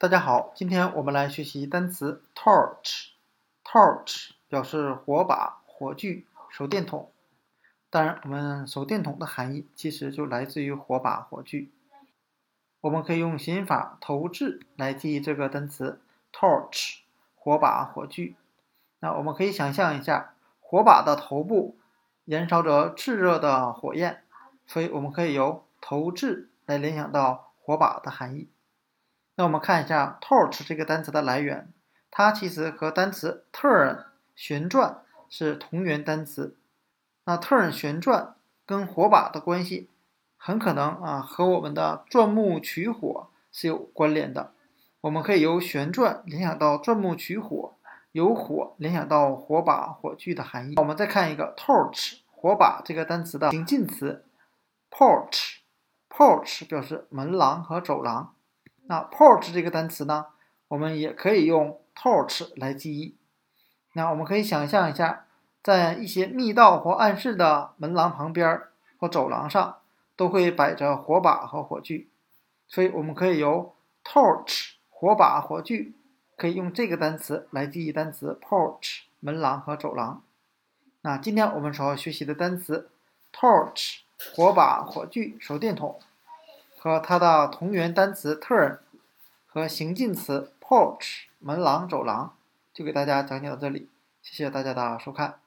大家好，今天我们来学习单词 torch。torch 表示火把、火炬、手电筒。当然，我们手电筒的含义其实就来自于火把、火炬。我们可以用刑法投掷来记忆这个单词 torch，火把、火炬。那我们可以想象一下，火把的头部燃烧着炽热的火焰，所以我们可以由投掷来联想到火把的含义。那我们看一下 torch 这个单词的来源，它其实和单词 turn 旋转是同源单词。那 turn 旋转跟火把的关系，很可能啊和我们的钻木取火是有关联的。我们可以由旋转联想到钻木取火，由火联想到火把、火炬的含义。我们再看一个 torch 火把这个单词的形近词 porch，porch 表示门廊和走廊。那 porch 这个单词呢，我们也可以用 torch 来记忆。那我们可以想象一下，在一些密道或暗室的门廊旁边或走廊上，都会摆着火把和火炬，所以我们可以由 torch 火把、火炬，可以用这个单词来记忆单词 porch 门廊和走廊。那今天我们所要学习的单词 torch 火把、火炬、手电筒。和它的同源单词 turn 和形近词 porch 门廊走廊，就给大家讲解到这里，谢谢大家的收看。